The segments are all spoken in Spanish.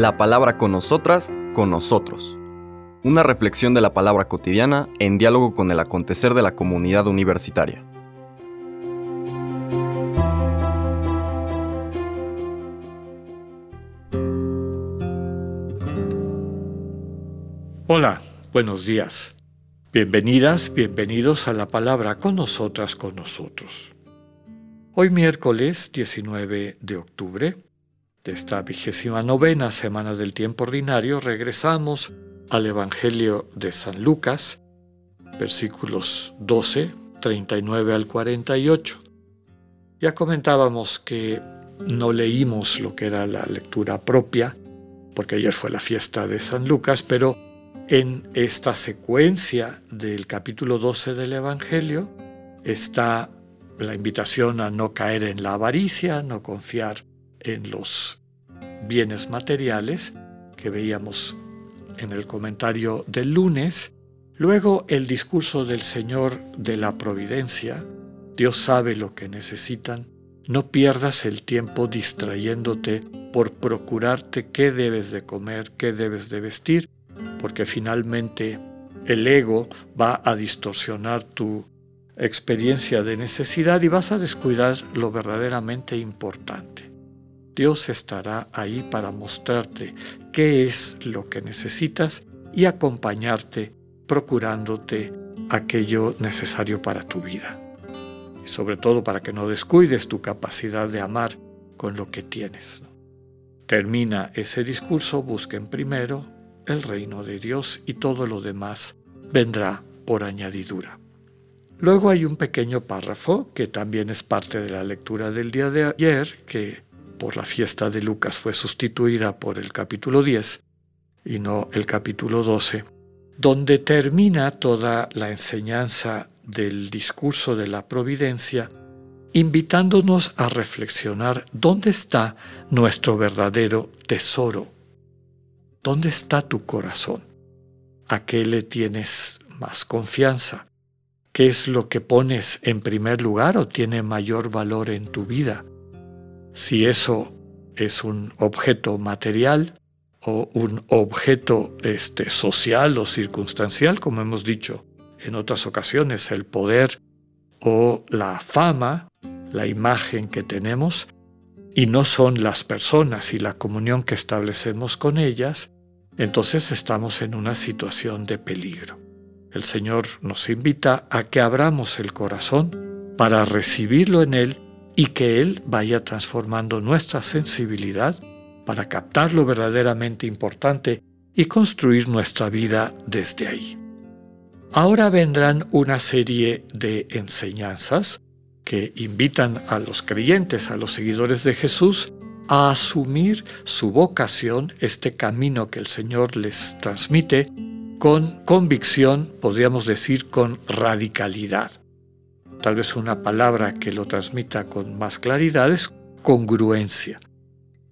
La palabra con nosotras, con nosotros. Una reflexión de la palabra cotidiana en diálogo con el acontecer de la comunidad universitaria. Hola, buenos días. Bienvenidas, bienvenidos a la palabra con nosotras, con nosotros. Hoy miércoles 19 de octubre de esta vigésima novena semana del tiempo ordinario regresamos al Evangelio de San Lucas, versículos 12, 39 al 48. Ya comentábamos que no leímos lo que era la lectura propia, porque ayer fue la fiesta de San Lucas, pero en esta secuencia del capítulo 12 del Evangelio está la invitación a no caer en la avaricia, no confiar en los bienes materiales que veíamos en el comentario del lunes. Luego el discurso del Señor de la Providencia. Dios sabe lo que necesitan. No pierdas el tiempo distrayéndote por procurarte qué debes de comer, qué debes de vestir porque finalmente el ego va a distorsionar tu experiencia de necesidad y vas a descuidar lo verdaderamente importante. Dios estará ahí para mostrarte qué es lo que necesitas y acompañarte procurándote aquello necesario para tu vida. Y sobre todo para que no descuides tu capacidad de amar con lo que tienes. Termina ese discurso, busquen primero el reino de Dios y todo lo demás vendrá por añadidura. Luego hay un pequeño párrafo que también es parte de la lectura del día de ayer, que por la fiesta de Lucas fue sustituida por el capítulo 10 y no el capítulo 12, donde termina toda la enseñanza del discurso de la providencia, invitándonos a reflexionar dónde está nuestro verdadero tesoro ¿Dónde está tu corazón? ¿A qué le tienes más confianza? ¿Qué es lo que pones en primer lugar o tiene mayor valor en tu vida? Si eso es un objeto material o un objeto este, social o circunstancial, como hemos dicho en otras ocasiones, el poder o la fama, la imagen que tenemos, y no son las personas y la comunión que establecemos con ellas, entonces estamos en una situación de peligro. El Señor nos invita a que abramos el corazón para recibirlo en Él y que Él vaya transformando nuestra sensibilidad para captar lo verdaderamente importante y construir nuestra vida desde ahí. Ahora vendrán una serie de enseñanzas que invitan a los creyentes, a los seguidores de Jesús, a asumir su vocación, este camino que el Señor les transmite, con convicción, podríamos decir con radicalidad. Tal vez una palabra que lo transmita con más claridad es congruencia.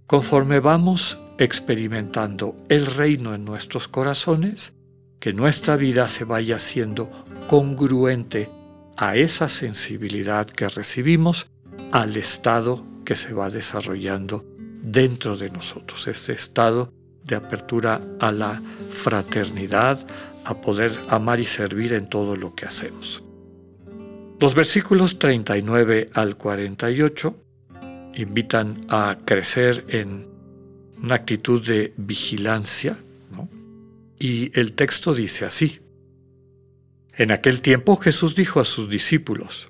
Conforme vamos experimentando el reino en nuestros corazones, que nuestra vida se vaya siendo congruente a esa sensibilidad que recibimos, al estado que se va desarrollando dentro de nosotros, ese estado de apertura a la fraternidad, a poder amar y servir en todo lo que hacemos. Los versículos 39 al 48 invitan a crecer en una actitud de vigilancia, y el texto dice así, en aquel tiempo Jesús dijo a sus discípulos,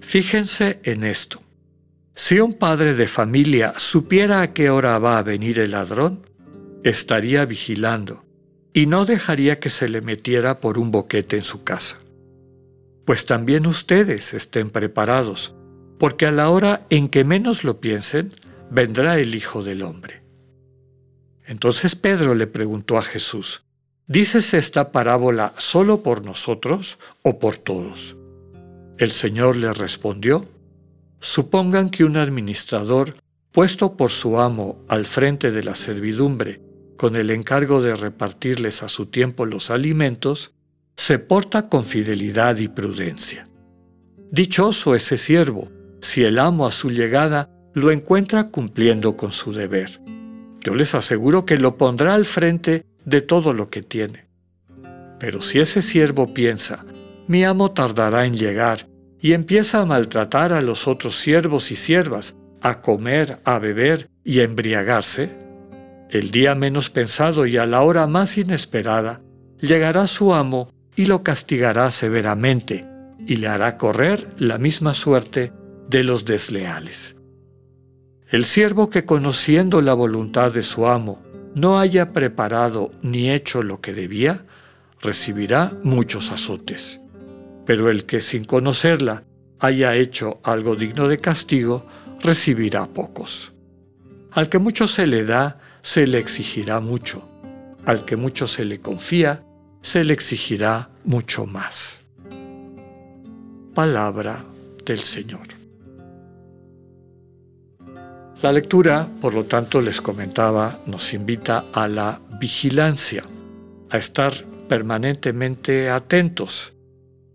Fíjense en esto. Si un padre de familia supiera a qué hora va a venir el ladrón, estaría vigilando y no dejaría que se le metiera por un boquete en su casa. Pues también ustedes estén preparados, porque a la hora en que menos lo piensen, vendrá el Hijo del Hombre. Entonces Pedro le preguntó a Jesús, ¿Dices esta parábola solo por nosotros o por todos? El Señor le respondió, Supongan que un administrador, puesto por su amo al frente de la servidumbre, con el encargo de repartirles a su tiempo los alimentos, se porta con fidelidad y prudencia. Dichoso ese siervo, si el amo a su llegada lo encuentra cumpliendo con su deber. yo les aseguro que lo pondrá al frente de todo lo que tiene. Pero si ese siervo piensa, mi amo tardará en llegar, y empieza a maltratar a los otros siervos y siervas, a comer, a beber y a embriagarse, el día menos pensado y a la hora más inesperada, llegará su amo y lo castigará severamente y le hará correr la misma suerte de los desleales. El siervo que conociendo la voluntad de su amo no haya preparado ni hecho lo que debía, recibirá muchos azotes. Pero el que sin conocerla haya hecho algo digno de castigo, recibirá pocos. Al que mucho se le da, se le exigirá mucho. Al que mucho se le confía, se le exigirá mucho más. Palabra del Señor. La lectura, por lo tanto, les comentaba, nos invita a la vigilancia, a estar permanentemente atentos,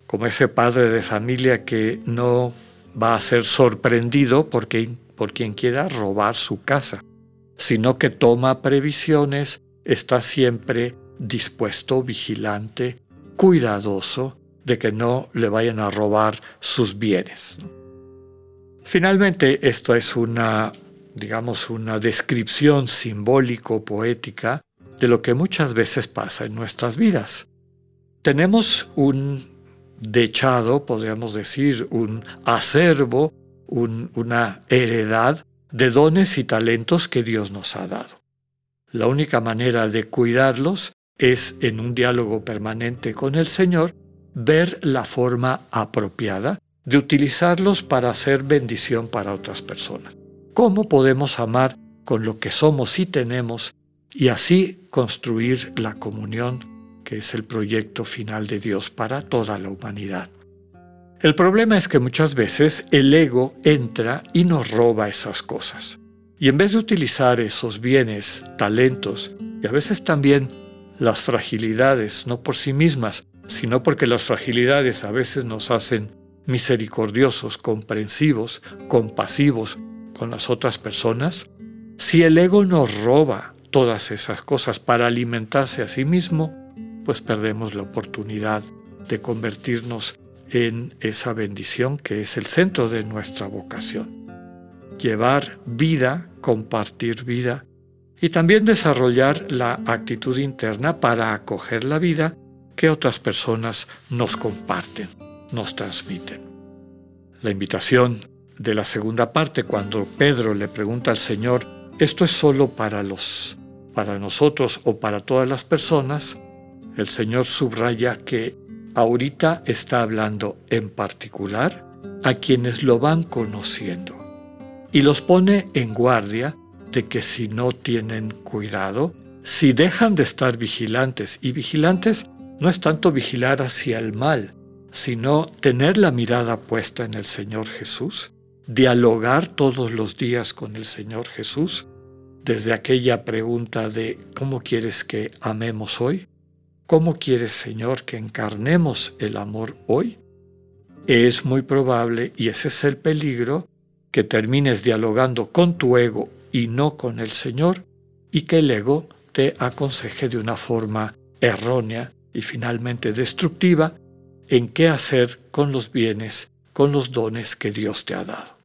como ese padre de familia que no va a ser sorprendido por quien quiera robar su casa, sino que toma previsiones, está siempre dispuesto, vigilante, cuidadoso de que no le vayan a robar sus bienes. Finalmente, esto es una digamos, una descripción simbólico-poética de lo que muchas veces pasa en nuestras vidas. Tenemos un dechado, podríamos decir, un acervo, una heredad de dones y talentos que Dios nos ha dado. La única manera de cuidarlos es en un diálogo permanente con el Señor, ver la forma apropiada de utilizarlos para hacer bendición para otras personas cómo podemos amar con lo que somos y tenemos y así construir la comunión que es el proyecto final de Dios para toda la humanidad. El problema es que muchas veces el ego entra y nos roba esas cosas. Y en vez de utilizar esos bienes, talentos y a veces también las fragilidades, no por sí mismas, sino porque las fragilidades a veces nos hacen misericordiosos, comprensivos, compasivos, con las otras personas, si el ego nos roba todas esas cosas para alimentarse a sí mismo, pues perdemos la oportunidad de convertirnos en esa bendición que es el centro de nuestra vocación. Llevar vida, compartir vida y también desarrollar la actitud interna para acoger la vida que otras personas nos comparten, nos transmiten. La invitación de la segunda parte, cuando Pedro le pregunta al Señor, ¿esto es solo para los para nosotros o para todas las personas? El Señor subraya que ahorita está hablando en particular a quienes lo van conociendo y los pone en guardia de que si no tienen cuidado, si dejan de estar vigilantes, y vigilantes no es tanto vigilar hacia el mal, sino tener la mirada puesta en el Señor Jesús, dialogar todos los días con el Señor Jesús, desde aquella pregunta de ¿cómo quieres que amemos hoy? ¿Cómo quieres, Señor, que encarnemos el amor hoy? Es muy probable, y ese es el peligro, que termines dialogando con tu ego y no con el Señor, y que el ego te aconseje de una forma errónea y finalmente destructiva en qué hacer con los bienes con los dones que Dios te ha dado.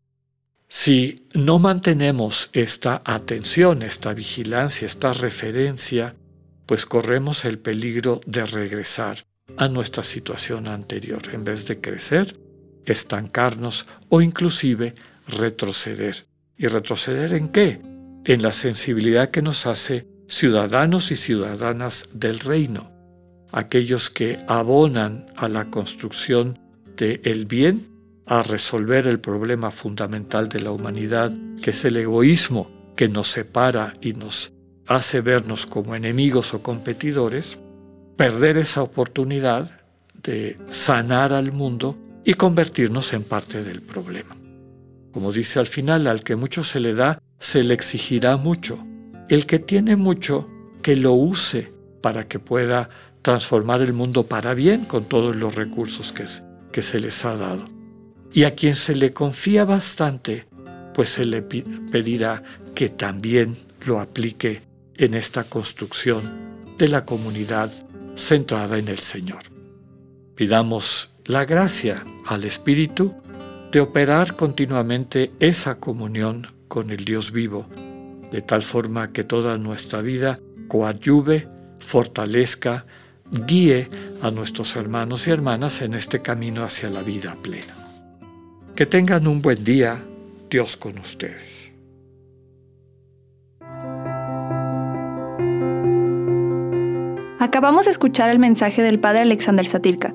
Si no mantenemos esta atención, esta vigilancia, esta referencia, pues corremos el peligro de regresar a nuestra situación anterior, en vez de crecer, estancarnos o inclusive retroceder. ¿Y retroceder en qué? En la sensibilidad que nos hace ciudadanos y ciudadanas del reino, aquellos que abonan a la construcción del el bien a resolver el problema fundamental de la humanidad, que es el egoísmo que nos separa y nos hace vernos como enemigos o competidores, perder esa oportunidad de sanar al mundo y convertirnos en parte del problema. Como dice al final, al que mucho se le da, se le exigirá mucho. El que tiene mucho, que lo use para que pueda transformar el mundo para bien con todos los recursos que, que se les ha dado. Y a quien se le confía bastante, pues se le pedirá que también lo aplique en esta construcción de la comunidad centrada en el Señor. Pidamos la gracia al Espíritu de operar continuamente esa comunión con el Dios vivo, de tal forma que toda nuestra vida coadyuve, fortalezca, guíe a nuestros hermanos y hermanas en este camino hacia la vida plena. Que tengan un buen día, Dios con ustedes. Acabamos de escuchar el mensaje del Padre Alexander Satirka.